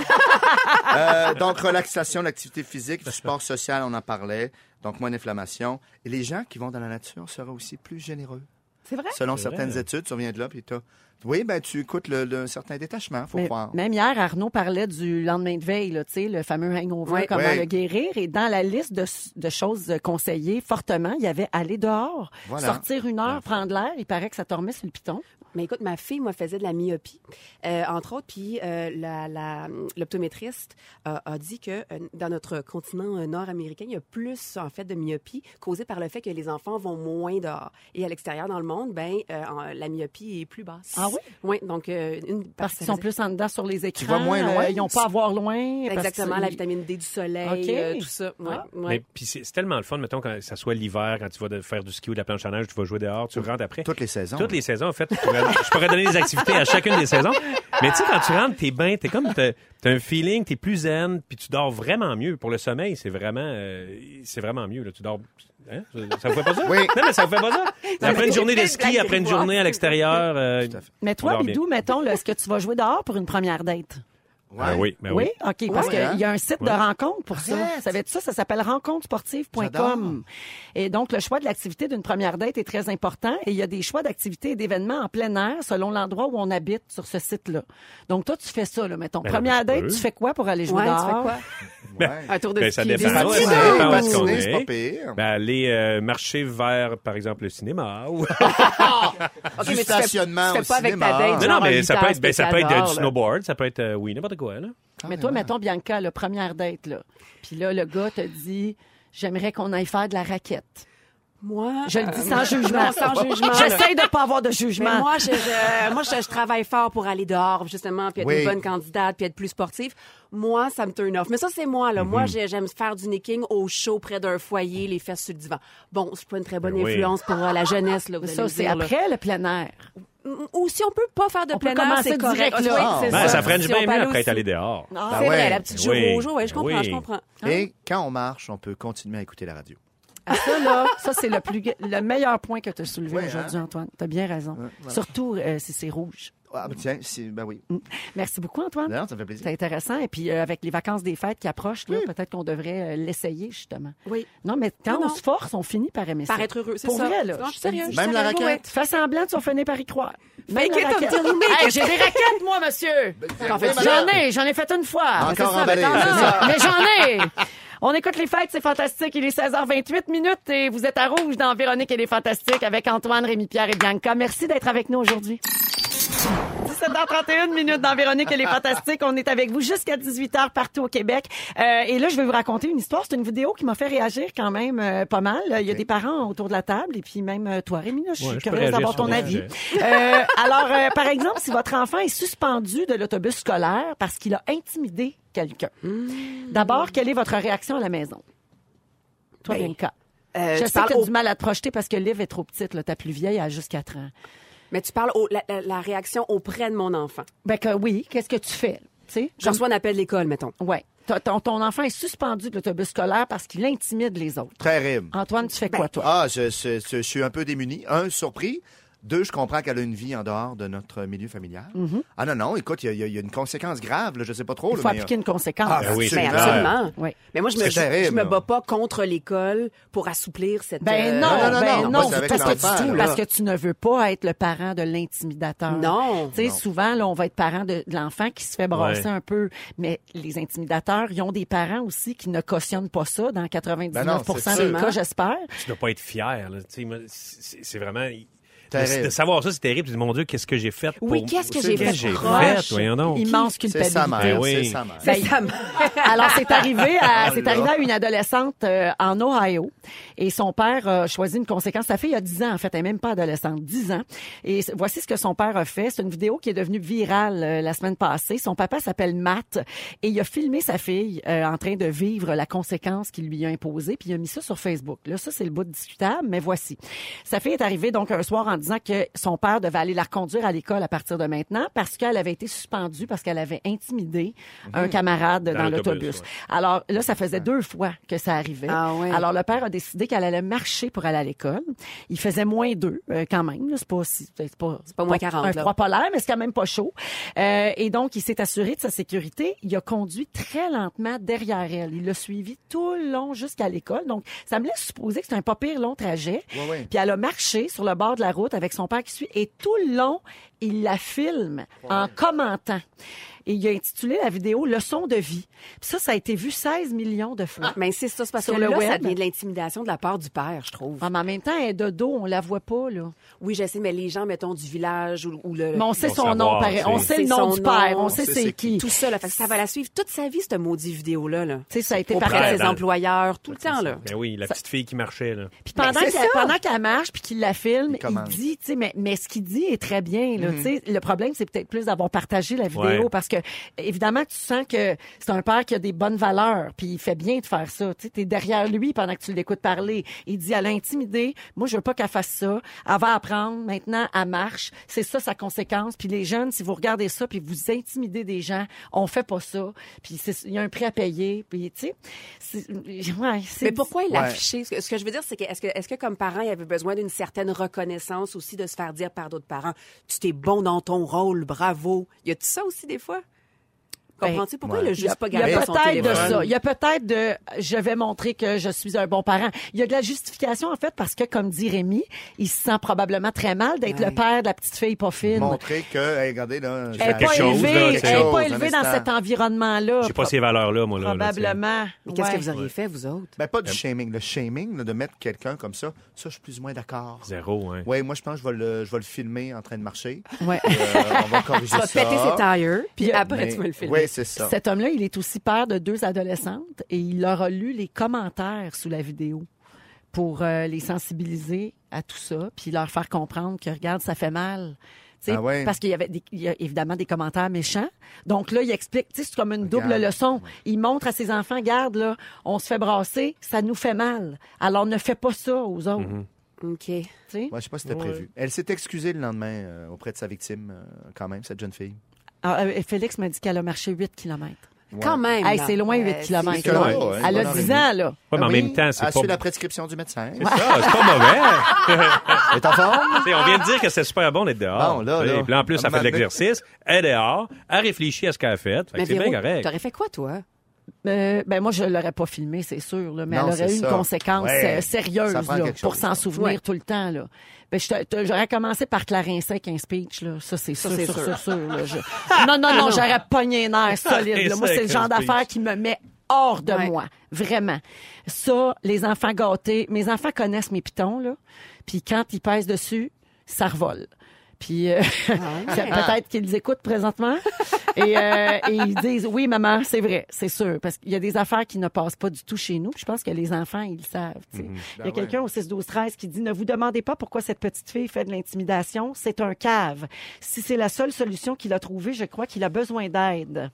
Euh, donc, relaxation, l'activité physique, du sport social, on en parlait. Donc, moins d'inflammation. Et les gens qui vont dans la nature seraient aussi plus généreux. C'est vrai? Selon certaines vrai. études, tu reviens de là, puis t'as... Oui, ben tu écoutes le, le- un certain détachement, faut Mais croire. même hier, Arnaud parlait du lendemain de veille, là, tu sais, le fameux hangover, Ouais. comment le guérir. Et dans la liste de, de choses conseillées fortement, il y avait aller dehors, Voilà. sortir une heure, prendre l'air. Il paraît que ça remet sur le piton. Mais écoute, ma fille, moi, faisait de la myopie, euh, entre autres, puis euh, la- la- l'optométriste a, a dit que euh, dans notre continent euh, nord-américain, il y a plus, en fait, de myopie causée par le fait que les enfants vont moins dehors. Et à l'extérieur, dans le monde, ben, euh, en- la myopie est plus basse. Ah oui? Oui, donc euh, une Parce qu'ils sont plus en dedans sur les écrans. vas moins loin? euh, ils n'ont pas à voir loin. parce Exactement, que- la vitamine D du soleil, OK. euh, tout ça. Ouais, Ah. ouais. Mais puis c'est tellement le fun, mettons, quand ça soit l'hiver, quand tu vas de- faire du ski ou de la planche à neige, tu vas jouer dehors, tu rentres après. Toutes les saisons. Toutes les saisons, en fait, je pourrais, je pourrais donner des activités à chacune des saisons. Mais tu sais, quand tu rentres, t'es bien, t'es comme, t'as t'as un feeling, t'es plus zen, puis tu dors vraiment mieux. Pour le sommeil, c'est vraiment, euh, c'est vraiment mieux. Là. Tu dors. Hein? Ça vous fait pas ça? Oui. Non, mais ça vous fait pas ça? Après une journée de ski, après une journée à l'extérieur. euh. Mais on toi, dort bien. Bidou, mettons, là, est-ce que tu vas jouer dehors pour une première date? Ben oui, ben oui. OK. Parce Ouais, qu'il hein? y a un site de rencontre pour ça. Arrête! Ça va être ça, ça s'appelle rencontresportive.com. Et donc, le choix de l'activité d'une première date est très important. Et il y a des choix d'activités et d'événements en plein air selon l'endroit où on habite sur ce site-là. Donc, toi, tu fais ça, là, mettons. Ben première ben, date, peux. tu fais quoi pour aller jouer Ouais, tu dehors? fais quoi? Ouais. Un tour de Ben, ça ski. dépend. des Ouais, petits ça dépend. parce qu'on Patiner, est. c'est pas pire. Ben, aller euh, marcher vers, par exemple, le cinéma. Ou... OK, Du mais tu fais- stationnement tu fais pas avec cinéma. ta date. non, non, mais ça peut être, ça peut être euh, du snowboard, ça peut être, euh, oui, n'importe quoi, là? Mais toi, mettons, Bianca, la première date, là. Puis là, le gars te dit, j'aimerais qu'on aille faire de la raquette. Moi, Je le dis euh, sans jugement. non, sans jugement. là. J'essaie de pas avoir de Mais jugement. moi, je, je- moi je, je travaille fort pour aller dehors, justement, puis être Oui. une bonne candidate, puis être plus sportive. Moi, ça me turn off. Mais ça, c'est moi. là. Mhm. Moi, j'ai- j'aime faire du necking au chaud près d'un foyer, les fesses sur le divan. Bon, c'est pas une très bonne Ben oui. influence pour euh, la jeunesse. Là, vous allez ça, c'est après le plein air. Ou si on peut pas faire de On plein air, c'est correct. direct, là. Oui, Ah. c'est Ben, ça ferait du on bien mieux après être allé dehors. C'est Ben vrai, ouais. la petite joue oui. au jour, ouais, je comprends, oui. je comprends. Et quand on marche, on peut continuer à écouter la radio. Ah, ça, là, ça, c'est le, plus, le meilleur point que tu as soulevé Ouais, aujourd'hui, hein? Antoine. Tu as bien raison. Surtout euh, si c'est rouge. Ah, ben tiens, c'est- ben oui. Merci beaucoup, Antoine. Non, ça me fait plaisir. C'est intéressant. Et puis, euh, avec les vacances des fêtes qui approchent, là, peut-être qu'on devrait euh, l'essayer, justement. Oui. Non, mais quand Non, on non. se force, on finit par aimer Par ça. être heureux, c'est Pour ça. vrai, là. Non, je suis suis Même la raquette? Fais semblant, tu vas finir par y croire. Même la raquette. Hey. J'ai des raquettes, moi, monsieur. Fais J'en ai, j'en ai fait une fois. Encore emballé. Mais j'en ai. On écoute les fêtes, c'est fantastique. Il est 16h28 minutes et vous êtes à Rouge dans Véronique et les Fantastiques avec Antoine, Rémi-Pierre et Bianca. Merci d'être avec nous aujourd'hui. 17h31 minutes dans Véronique et les Fantastiques. On est avec vous jusqu'à 18h partout au Québec. Euh, et là, je vais vous raconter une histoire. C'est une vidéo qui m'a fait réagir quand même euh, pas mal. Il y a des parents autour de la table et puis même euh, toi, Rémi, là, je suis Ouais, curieuse d'avoir ton avis. Euh, alors, euh, par exemple, si votre enfant est suspendu de l'autobus scolaire parce qu'il a intimidé quelqu'un. D'abord, quelle est votre réaction à la maison? Toi, Ben, Bianca. Euh, Je tu sais que tu as au- du mal à te projeter parce que Liv est trop petite. Là. Ta plus vieille a juste 4 ans. Mais tu parles au- la, la- la réaction auprès de mon enfant. Ben que oui, qu'est-ce que tu fais? Tu sais, Je reçois un appel de l'école, mettons. Ouais. Ton, ton- enfant est suspendu de l'autobus scolaire parce qu'il intimide les autres. Terrible. Antoine, tu fais quoi, toi? Ah, je, je- je- je suis un peu démuni. Un, surpris. Deux, je comprends qu'elle a une vie en dehors de notre milieu familial. Ah non, non, écoute, il y, a- il y a une conséquence grave, là, je sais pas trop. Il là, faut mais, appliquer une conséquence. Ah, Ben oui, c'est Ben, clair. absolument. Oui. Mais moi, je me, je, je me bats pas contre l'école pour assouplir cette... Ben euh, non, non, non, ben non, avec parce, que tu, là. parce que tu ne veux pas être le parent de l'intimidateur. Non. Tu sais, Non. souvent, là, on va être parent de, de l'enfant qui se fait brasser Ouais. un peu. Mais les intimidateurs, ils ont des parents aussi qui ne cautionnent pas ça dans 99 Ben non, des sûr. cas, j'espère. Tu dois pas être fier, là. Tu sais, moi, c'est c'est vraiment... Terrible. De savoir ça, c'est terrible. Tu dis, mon Dieu, qu'est-ce que j'ai fait pour... Oui, qu'est-ce que C'est j'ai fait? j'ai proche? fait, voyons donc. Immense C'est culpabilité. sa mère, Ben oui. c'est sa mère. Ben, C'est. Alors, c'est arrivé à, c'est Oh là. arrivé à une adolescente euh, en Ohio. Et son père a choisi une conséquence. Sa fille a 10 ans, en fait. Elle est même pas adolescente. 10 ans. Et voici ce que son père a fait. C'est une vidéo qui est devenue virale euh, la semaine passée. Son papa s'appelle Matt. Et il a filmé sa fille euh, en train de vivre la conséquence qu'il lui a imposée. Puis il a mis ça sur Facebook. Là, ça, c'est le bout discutable, mais voici. Sa fille est arrivée donc un soir en disant que son père devait aller la reconduire à l'école à partir de maintenant parce qu'elle avait été suspendue parce qu'elle avait intimidé un camarade dans, Dans l'autobus, ouais. Alors là, ça faisait deux fois que ça arrivait. Ah ouais. Alors le père a décidé qu'elle allait marcher pour aller à l'école. Il faisait moins deux euh, quand même. C'est pas si, c'est pas, c'est pas moins 40, un là. froid polaire, mais c'est quand même pas chaud. Euh, et donc il s'est assuré de sa sécurité. Il a conduit très lentement derrière elle. Il l'a suivi tout le long jusqu'à l'école. Donc ça me laisse supposer que c'est un pas pire long trajet. Ouais, ouais. Puis elle a marché sur le bord de la route avec son père qui suit et tout le long, il la filme en commentant. Et il a intitulé la vidéo Leçon de vie. Puis ça, ça a été vu 16 millions de fois. Mais c'est ça, c'est parce Sur que le là, web. ça devient de l'intimidation de la part du père, je trouve. Ah, mais en même temps, elle est de dos, on la voit pas, là. Oui, je sais, mais les gens, mettons, du village ou, ou le... Mais on sait son savoir, nom, pareil. On sait le nom du père, nom, on sait on sait c'est qui. Tout ça, là, fait que ça va la suivre toute sa vie, cette maudite vidéo-là. Là. Tu sais, ça a été de ses dans- employeurs, tout le temps, là. Ben oui, la petite fille qui marchait, là. Puis pendant Ben, qu'elle pendant qu'elle marche puis qu'il la filme, Il dit, tu sais, mais, mais ce qu'il dit est très bien. Là, sais. Le problème, c'est peut-être plus d'avoir partagé la vidéo Ouais. parce que évidemment, tu sens que c'est un père qui a des bonnes valeurs puis il fait bien de faire ça. Tu es derrière lui pendant que tu l'écoutes parler. Il dit, elle a intimidé. Moi, je veux pas qu'elle fasse ça. Elle va apprendre. Maintenant, elle marche. C'est ça sa conséquence. Puis les jeunes, si vous regardez ça puis vous intimidez des gens, on fait pas ça. Puis il y a un prix à payer. Puis tu sais, c'est- ouais, c'est Mais pourquoi il l'a Ouais. affiché? Ce que, ce que je veux dire, c'est que est-ce que, est-ce que comme parent, il avait besoin d'une certaine reconnaissance aussi de se faire dire par d'autres parents, tu t'es bon dans ton rôle, bravo. Y a-tu ça aussi des fois? Comprends-tu? Pourquoi Ben, il a Il y a, juste pas il y a gardé son peut-être de téléphone? ça. Il y a peut-être de je vais montrer que je suis un bon parent. Il y a de la justification en fait parce que comme dit Rémi, il se sent probablement très mal d'être Ouais. le père de la petite fille pas fine. Montrer que, hey, regardez, là, Elle j'ai n'est quelque pas chose, elle quelque est chose, pas élevée dans cet environnement-là. J'ai pas ces valeurs-là, moi, là. là, tu sais. Probablement. Mais qu'est-ce que vous auriez fait, vous autres? Ben, pas du shaming. Le shaming, de mettre quelqu'un comme ça, ça, je suis plus ou moins d'accord. Zéro, hein. Oui, moi, je pense que je vais le, je vais le filmer en train de marcher. Ouais. Euh, on va corriger Tu vas ça. péter ses tires, puis Mais- après, tu vas le filmer. Oui, c'est ça. Cet homme-là, il est aussi père de deux adolescentes et il leur a lu les commentaires sous la vidéo pour euh, les sensibiliser à tout ça, puis leur faire comprendre que, regarde, ça fait mal. Tu sais, Ah ouais. Parce qu'il y avait des- il y a évidemment des commentaires méchants. Donc là, il explique, tu sais, c'est comme une double Regarde. leçon. Il montre à ses enfants, regarde, là, on se fait brasser, ça nous fait mal. Alors ne fais pas ça aux autres. OK. Tu sais? Moi, je sais pas si c'était Ouais. prévu. Elle s'est excusée le lendemain euh, auprès de sa victime, euh, quand même, cette jeune fille. Ah, euh, Félix m'a dit qu'elle a marché 8 kilomètres. Ouais. Quand même. Hey, c'est loin, 8 Euh, kilomètres. c'est là. loin. ouais, Elle a bonne 10 heure et ans, là. Ouais, mais en Oui, même temps, c'est Elle pas... suit la prescription du médecin. C'est ça, c'est pas mauvais. Elle est en forme? On vient de dire que c'est super bon d'être dehors. Bon, là. Puis en plus, elle fait de l'exercice, elle est dehors, elle réfléchit à ce qu'elle a fait. Fait c'est bien correct. t'aurais fait quoi, toi? Euh, ben moi, je l'aurais pas filmé, c'est sûr, là, mais Non, elle aurait eu une ça. conséquence Ouais. euh, sérieuse là, pour s'en souvenir Ouais. tout le temps. Là. Ben, je te- te- j'aurais commencé par clarincer un speech. Là. Ça, c'est sûr, c'est sûr, sûr. sûr, là. Je- Non, non, non, j'aurais pogné un air solide. là. Moi, c'est le genre d'affaire qui me met hors de Ouais. moi. Vraiment. Ça, les enfants gâtés, mes enfants connaissent mes pitons, là. Puis quand ils pèsent dessus, ça revole. Puis euh, c'est peut-être qu'ils écoutent présentement et, euh, et ils disent oui maman c'est vrai c'est sûr parce qu'il y a des affaires qui ne passent pas du tout chez nous. Puis je pense que les enfants ils le savent. sais. Il y a Ben ouais. quelqu'un au 6 12 13 qui dit ne vous demandez pas pourquoi cette petite fille fait de l'intimidation c'est un cave. Si c'est la seule solution qu'il a trouvée je crois qu'il a besoin d'aide.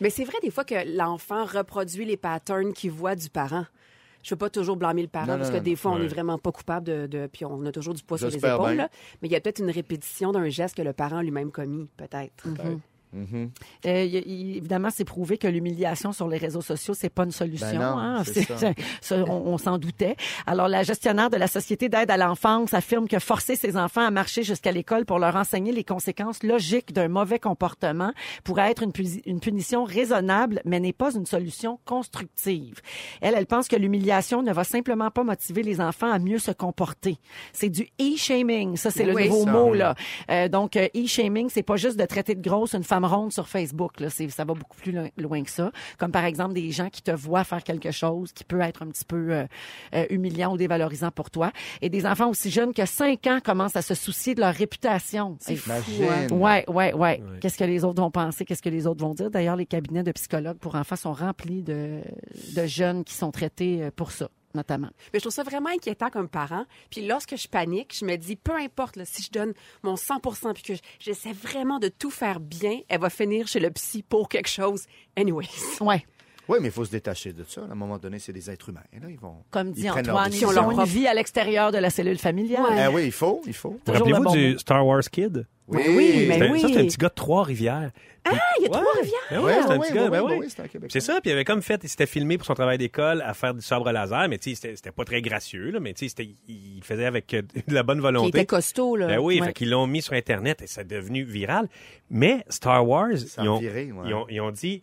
Mais c'est vrai des fois que l'enfant reproduit les patterns qu'il voit du parent. Je veux pas toujours blâmer le parent Non, parce non, que des fois on Ouais. est vraiment pas coupable de, de puis on a toujours du poids sur les épaules. là. Mais il y a peut-être une répétition d'un geste que le parent lui-même commis, peut-être. Euh, y- y- évidemment, c'est prouvé que l'humiliation sur les réseaux sociaux, c'est pas une solution. Ben non, hein. c'est ça. ça, on, on s'en doutait. Alors, la gestionnaire de la Société d'aide à l'enfance affirme que forcer ses enfants à marcher jusqu'à l'école pour leur enseigner les conséquences logiques d'un mauvais comportement pourrait être une, puni- une punition raisonnable, mais n'est pas une solution constructive. Elle, elle pense que l'humiliation ne va simplement pas motiver les enfants à mieux se comporter. C'est du e-shaming. Ça, c'est le nouveau ça. mot, là. Euh, donc, euh, e-shaming, c'est pas juste de traiter de grosse une femme ronde sur Facebook. Là. C'est- Ça va beaucoup plus loin, loin que ça. Comme par exemple des gens qui te voient faire quelque chose qui peut être un petit peu euh, euh, humiliant ou dévalorisant pour toi. Et des enfants aussi jeunes que 5 ans commencent à se soucier de leur réputation. Et- Imagine. Ouais, ouais, ouais. Qu'est-ce que les autres vont penser, qu'est-ce que les autres vont dire? D'ailleurs, les cabinets de psychologues pour enfants sont remplis de, de jeunes qui sont traités euh, pour ça, notamment. Mais je trouve ça vraiment inquiétant comme parent. Puis lorsque je panique, je me dis, peu importe là, si je donne mon 100% puis que j'essaie vraiment de tout faire bien, elle va finir chez le psy pour quelque chose. Anyways. Ouais. Oui, mais il faut se détacher de ça. À un moment donné, c'est des êtres humains. Là, ils vont. Comme ils dit prennent leurs Antoine, ils leur ont une propre- vie à l'extérieur de la cellule familiale. Ouais. Ah oui, il faut, il faut. Rappelez-vous le bon du mot. Star Wars Kid? Oui, mais C'était- oui. Ça, c'est un petit gars de Trois-Rivières. Ah, il y a Ouais. Trois-Rivières. Ben Ouais, ouais, c'est un ouais, petit ouais, gars. ben ouais, ouais. ouais, c'est ça, puis il avait comme fait, il s'était filmé pour son travail d'école à faire du sabre laser, mais tu sais, c'était- pas très gracieux, là, mais tu sais, c'était- il il faisait avec euh, de la bonne Qui volonté. était costaud, là. Ben oui, Ouais. fait qu'ils l'ont mis sur Internet et ça est devenu viral. Mais Star Wars, ils ont, viré, ouais. ils, ont, ils ont dit,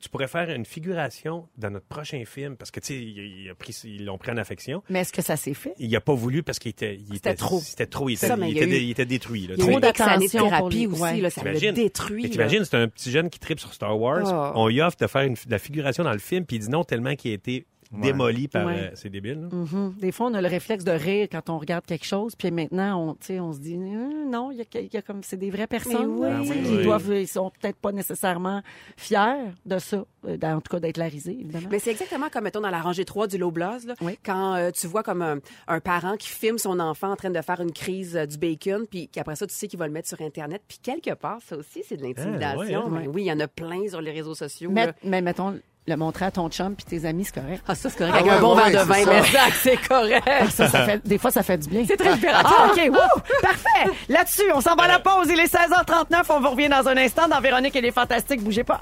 tu pourrais faire une figuration dans notre prochain film, parce que tu sais, il- il a pris- ils l'ont pris en affection. Mais est-ce que ça s'est fait? Il a pas voulu parce qu'il était, il C'était était trop. C'était trop. Il était, Ça, il était, eu- il était détruit. Là, Il y a eu d'attention thérapie aussi, Ouais. là, ça l'a T'imagines? détruit. T'imagines, c'est un petit jeune qui tripe sur Star Wars. Oh. On lui offre de faire une, de la figuration dans le film, puis il dit non tellement qu'il a été démoli par... Ouais. euh, c'est débile. là. Mhm. Des fois, on a le réflexe de rire quand on regarde quelque chose, puis maintenant, on, tu sais, on se dit Hum, non, il y a, il y a comme c'est des vraies personnes oui. Ah qui oui. doivent, ils sont peut-être pas nécessairement fiers de ça, euh, en tout cas d'être larisés, évidemment. Mais c'est exactement comme, mettons, dans la rangée 3 du là, Oui. quand euh, tu vois comme un, un parent qui filme son enfant en train de faire une crise euh, du bacon, puis qu'après ça, tu sais qu'il va le mettre sur Internet. Puis quelque part, ça aussi, c'est de l'intimidation. Ah, ouais, hein? Ben oui, il y en a plein sur les réseaux sociaux. mais mettons, le montrer à ton chum puis tes amis, c'est correct. Ah, ça, c'est correct. Ah Avec ouais, un bon ouais, verre de vin, ça. mais ça, c'est correct. Ça, ça fait, des fois, ça fait du bien. C'est très libérateur. Ah, OK, wouh! Parfait! Là-dessus, on s'en va à la pause. Il est 16h39. On vous revient dans un instant dans Véronique et les Fantastiques. Bougez pas.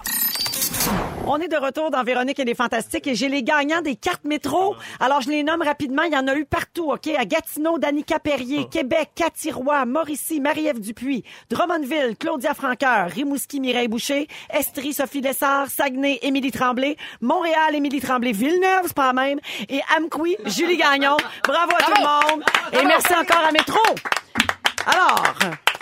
On est de retour dans Véronique et les Fantastiques et j'ai les gagnants des cartes métro. Alors, je les nomme rapidement. Il y en a eu partout, OK? À Gatineau, Danica Perrier, Québec, Cathy Roy, Mauricie, Marie-Ève Dupuis, Drummondville, Claudia Franqueur, Rimouski, Mireille Boucher, Estrie, Sophie Lessard, Saguenay, Émilie Tremblay, Montréal, Émilie Tremblay, Villeneuve, c'est pas la même, et Amqui, Julie Gagnon. Bravo à tout le monde. Et merci encore à Métro. Alors,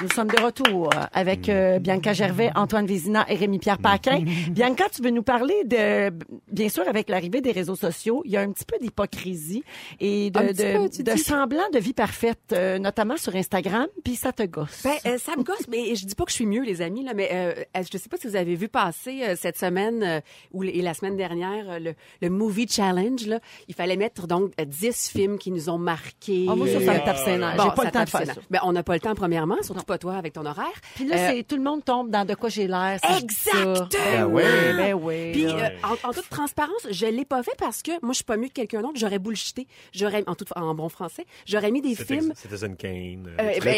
nous sommes de retour avec euh, Bianca Gervais, Antoine Vézina et Rémi-Pierre Paquin. Bianca, tu veux nous parler de, bien sûr, avec l'arrivée des réseaux sociaux, il y a un petit peu d'hypocrisie et de, de, peu, de semblant de vie parfaite, euh, notamment sur Instagram, puis ça te gosse. Ben, euh, ça me gosse, mais je dis pas que je suis mieux, les amis, là, mais euh, je sais pas si vous avez vu passer euh, cette semaine euh, ou et la semaine dernière le, le Movie Challenge. Là. Il fallait mettre donc euh, 10 films qui nous ont marqués. Ah, moi, ça, ça me tape J'ai pas le temps de faire ça. Ben, on n'a pas le temps, premièrement, surtout pas toi avec ton horaire. Puis là, Euh, c'est tout le monde tombe dans de quoi j'ai l'air. Exactement. Ben oui, ben oui. Puis, euh, en, en toute transparence, je l'ai pas fait parce que moi, je suis pas mieux que quelqu'un d'autre. J'aurais bullshité. J'aurais, en, tout, en bon français, j'aurais mis des films. Citizen Kane. Euh, ben,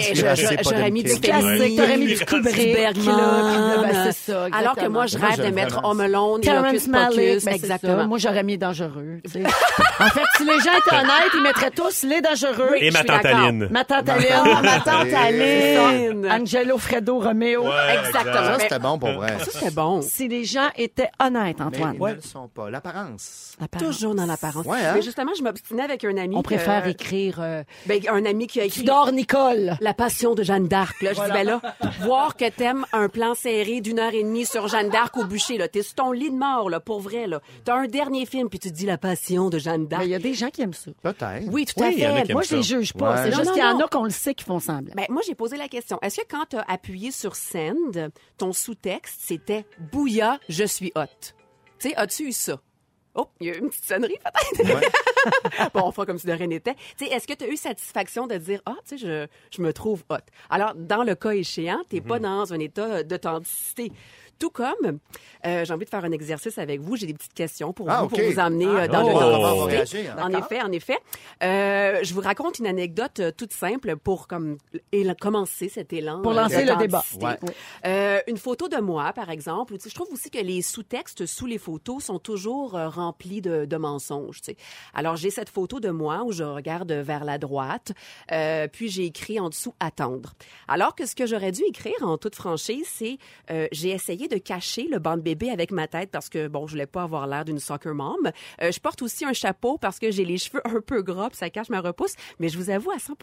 j'aurais mis du classique, t'aurais mis du Kubrick, là, ben, c'est ça, Alors que moi, je rêve de mettre Home Alone Terrence Malick, ben, exactement. Moi, j'aurais mis dangereux. en fait, si les gens étaient honnêtes, ils mettraient tous les dangereux. Et ma tante. Aline. Ma tante Aline, ma tante Angelo Fredo Romeo. Ouais, Exactement. Ça, Mais- c'était bon pour vrai. Ça, c'est bon. Si les gens étaient honnêtes, Mais Antoine. ils ne le sont pas. L'apparence. Toujours dans l'apparence. Ouais, hein? Mais justement, je m'obstinais avec un ami. On que- préfère écrire euh, Ben, un ami qui a écrit Tudor Nicole. La passion de Jeanne d'Arc. Là, je dis, ben là, voir que t'aimes un plan serré d'une heure et demie sur Jeanne d'Arc au bûcher, là. T'es sur ton lit de mort, là, pour vrai, là. T'as un dernier film, puis tu te dis La passion de Jeanne d'Arc. Il y a des gens qui aiment ça. Peut-être. Oui, tout à Oui, fait. Moi, je les juge pas. Ouais. C'est juste qu'il y en a qu'on le sait qui font semblant. Ben, moi, j'ai posé la question. Est-ce que quand t'as appuyé sur Send, ton sous-texte, c'était Bouya, je suis hot? Tu sais, as-tu eu ça? Oh, il y a eu une petite sonnerie, peut-être. bon, on fera comme si de rien n'était. Tu sais, est-ce que tu as eu satisfaction de dire, ah, tu sais, je, je me trouve hot? Alors, dans le cas échéant, t'es pas dans un état d'authenticité. Tout comme, euh, j'ai envie de faire un exercice avec vous. J'ai des petites questions pour Ah, vous, ok. pour vous amener euh, dans oh. Va l'authenticité. réagir. En effet, en effet. Euh, je vous raconte une anecdote euh, toute simple pour comme éla- commencer cet élan. Pour euh, lancer le débat. Ouais. Euh, une photo de moi, par exemple. Tu sais, Je trouve aussi que les sous-textes sous les photos sont toujours remplis de, de mensonges. tu sais. Alors, j'ai cette photo de moi où je regarde vers la droite, euh, puis j'ai écrit en dessous « attendre ». Alors que ce que j'aurais dû écrire, en toute franchise, c'est euh, j'ai essayé de cacher le banc de bébé avec ma tête parce que, bon, je voulais pas avoir l'air d'une soccer mom. Euh, je porte aussi un chapeau parce que j'ai les cheveux un peu gras, puis ça cache ma repousse. Mais je vous avoue à 100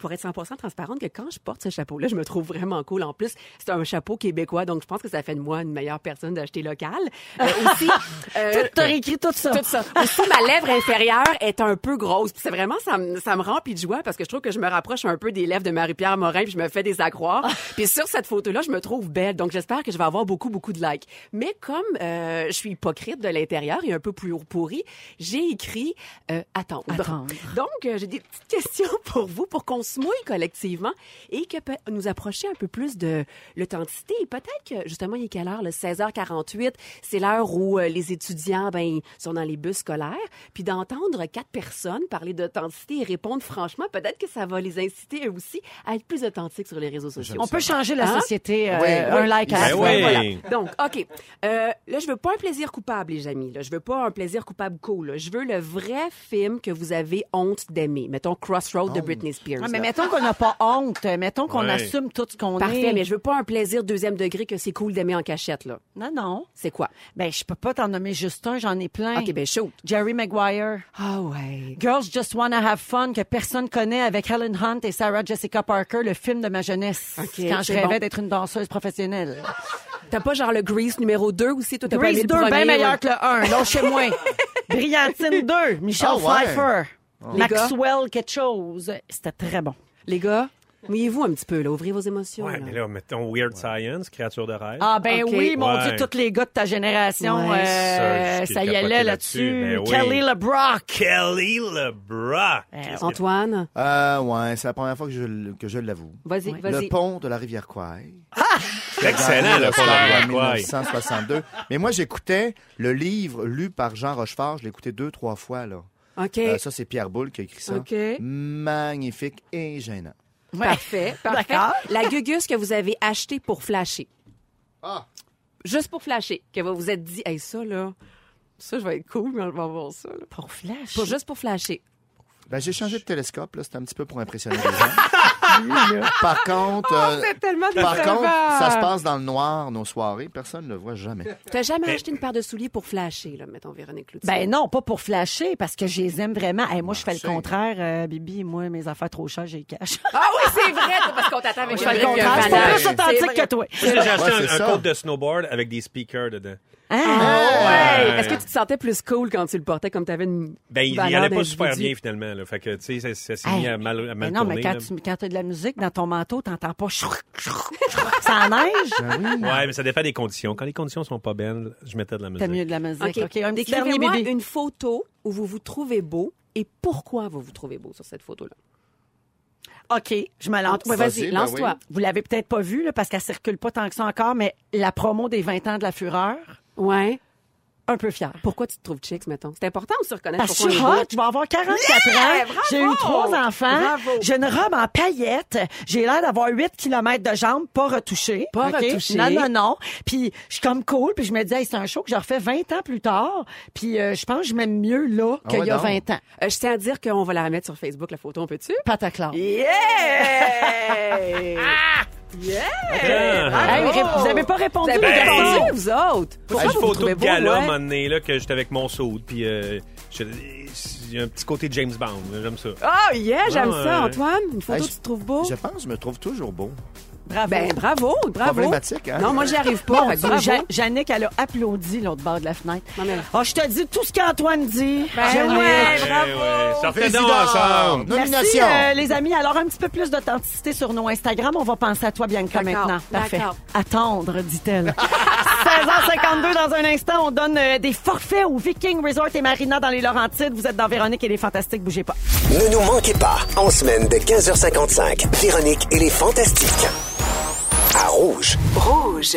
pour être 100 transparente, que quand je porte ce chapeau-là, je me trouve vraiment cool. En plus, c'est un chapeau québécois, donc je pense que ça fait de moi une meilleure personne d'acheter local. Euh, aussi, euh, T'as réécrit tout ça. tout ça. Aussi, ma lèvre inférieure est un peu grosse. C'est vraiment, ça me, ça me remplit de joie parce que je trouve que je me rapproche un peu des lèvres de Marie-Pierre Morin puis je me fais des accroires. puis sur cette photo-là, je me trouve belle. Donc j'espère que je vais avoir beaucoup, beaucoup de likes. Mais comme euh, je suis hypocrite de l'intérieur et un peu plus pourri, j'ai écrit euh, attendre. Attendre. Donc, euh, j'ai des petites questions pour vous pour qu'on se mouille collectivement et que peut nous approcher un peu plus de l'authenticité. Et peut-être que, justement, il est quelle heure? Le 16h48, c'est l'heure où euh, les étudiants ben, sont dans les bus scolaires. Puis d'entendre quatre personnes parler d'authenticité et répondre franchement, peut-être que ça va les inciter eux aussi à être plus authentiques sur les réseaux sociaux. On peut changer la Hein? société euh, Oui, un like à la Ben fois. oui. Voilà. Donc, OK. Euh, là, je veux pas un plaisir coupable, les amis. Là. Je veux pas un plaisir coupable cool. là. Je veux le vrai film que vous avez honte d'aimer. Mettons Crossroad de Britney Spears. Ah, mais là. mettons qu'on n'a pas honte, mettons qu'on Ouais. assume tout ce qu'on est. Parfait, mais je veux pas un plaisir deuxième degré que c'est cool d'aimer en cachette, là. Non, non. C'est quoi? Ben, je peux pas t'en nommer juste un, j'en ai plein. OK, ben shoot. Jerry Maguire. Ah ouais. Girls Just Wanna Have Fun que personne connaît avec Helen Hunt et Sarah Jessica Parker, le film de ma jeunesse. Ok, quand je rêvais bon. d'être une danseuse professionnelle. T'as pas genre le Grease numéro 2 aussi? Toi, t'as pas aimé Grease le 2, premier, bien meilleur ouais. que le 1. Non, chez moi. Brillantine 2, Michelle Ah ouais? Pfeiffer. Les gars? Maxwell quelque chose. C'était très bon. Les gars, mouillez-vous un petit peu, là. Ouvrez vos émotions. Ouais, là. mais là, mettons Weird Science, créature de rêve. Ah ben oui, mon Ouais. Dieu, tous les gars de ta génération, Ouais. euh, Ça, y allait là-dessus, oui. Kelly LeBrock. Kelly LeBrock. Que- Antoine, Euh, ouais, c'est la première fois que je, que je l'avoue. vas-y, Le vas-y. pont de la rivière Kwai. C'est excellent, le pont de la rivière Kwai. 1962. Mais moi, j'écoutais le livre lu par Jean Rochefort. Je l'ai écouté deux, trois fois, là. OK. Euh, ça, c'est Pierre Boulle qui a écrit ça. OK. Magnifique et gênant. Ouais. Parfait, parfait. La gugus que vous avez achetée pour flasher. Ah! juste pour flasher, que vous vous êtes dit, hey, ça, là, ça, je vais être cool, mais on va voir ça, là. Pour flash. Pour, juste pour flasher. Ben, j'ai changé de télescope, là. C'était un petit peu pour impressionner les gens. Par contre, euh, c'est tellement par contre, ça se passe dans le noir, nos soirées. Personne ne le voit jamais. T'as jamais Mais- acheté une paire de souliers pour flasher, là, mettons, Véronique Cloutier? Ben non, pas pour flasher, parce que je les aime vraiment. Hey, moi, je fais le contraire. euh, Bibi, moi, mes affaires trop chères, j'ai les cash. Ah oui, c'est vrai, parce qu'on t'attend avec Je le contraire. Je fanal. plus authentique C'est que toi. J'ai acheté Ouais, un, c'est un côte de snowboard avec des speakers dedans. Ah, Ouais. Ouais. Est-ce que tu te sentais plus cool quand tu le portais comme t'avais une Ben, il, il valeur allait pas super bien, finalement. Là. Fait que, tu sais, ça, ça s'est Hey, mis à mal, à mal Mais non, mais quand là. tu quand as de la musique dans ton manteau, t'entends pas ça neige? Ouais, mais ça dépend des conditions. Quand les conditions sont pas belles, je mettais de la musique. T'as mieux de la musique. OK. OK, un petit dernier une photo où vous vous trouvez beau et pourquoi vous vous trouvez beau sur cette photo-là. OK, je me lance. Ouais, Vas-y, Vas-y, ben lance-toi. Vous l'avez peut-être pas vu, là, parce qu'elle circule pas tant que ça encore, mais la promo des 20 ans de la fureur, Ouais. Un peu fière. Pourquoi tu te trouves chicks, mettons? C'est important de se reconnaître Parce pourquoi je suis hot, je vais avoir 44 ans, bravo! j'ai eu trois enfants, Bravo! j'ai une robe en paillettes, j'ai l'air d'avoir 8 km de jambes pas retouchées. Pas OK? retouchées. Non, non, non. Puis je suis comme cool, puis je me dis, hey, c'est un show que je refais 20 ans plus tard, puis euh, je pense que je m'aime mieux là Ah qu'il ouais, y a donc? 20 ans. Euh, je tiens à dire qu'on va la remettre sur Facebook, la photo, on peut-tu? Pataclan. Yeah! yeah! Ah. Hey, ré- vous avez pas répondu, Vous avez les pas garçons? répondu, vous autres? Pourquoi une vous vous photo trouvez de beau, gala, ouais? un moment donné, là, que j'étais avec mon soude, puis euh, je- il y a un petit côté James Bond, là, j'aime ça. Oh yeah, j'aime Ah, ça, ouais. Antoine. Une photo, Hey, tu te trouves beau? Je pense que je me trouve toujours beau. Bravo. Ben, bravo, bravo. Problématique, hein? Non, moi, j'y arrive pas. Bravo. Ja- Jannick, elle a applaudi l'autre bord de la fenêtre. Non, mais- Oh, je te dis tout ce qu'Antoine dit. Ben Jannick. ouais, Eh bravo. ouais, Ça fait Président, donc ensemble. Merci, Nomination. euh, les amis. Alors, un petit peu plus d'authenticité sur nos Instagram. On va penser à toi, Bianca, maintenant. Parfait. Attendre, dit-elle. 16h52, dans un instant, on donne euh, des forfaits au Viking Resort et Marina dans les Laurentides. Vous êtes dans Véronique et les Fantastiques. Bougez pas. Ne nous manquez pas, en semaine de 15h55, Véronique et les Fantastiques. À Rouge. Rouge.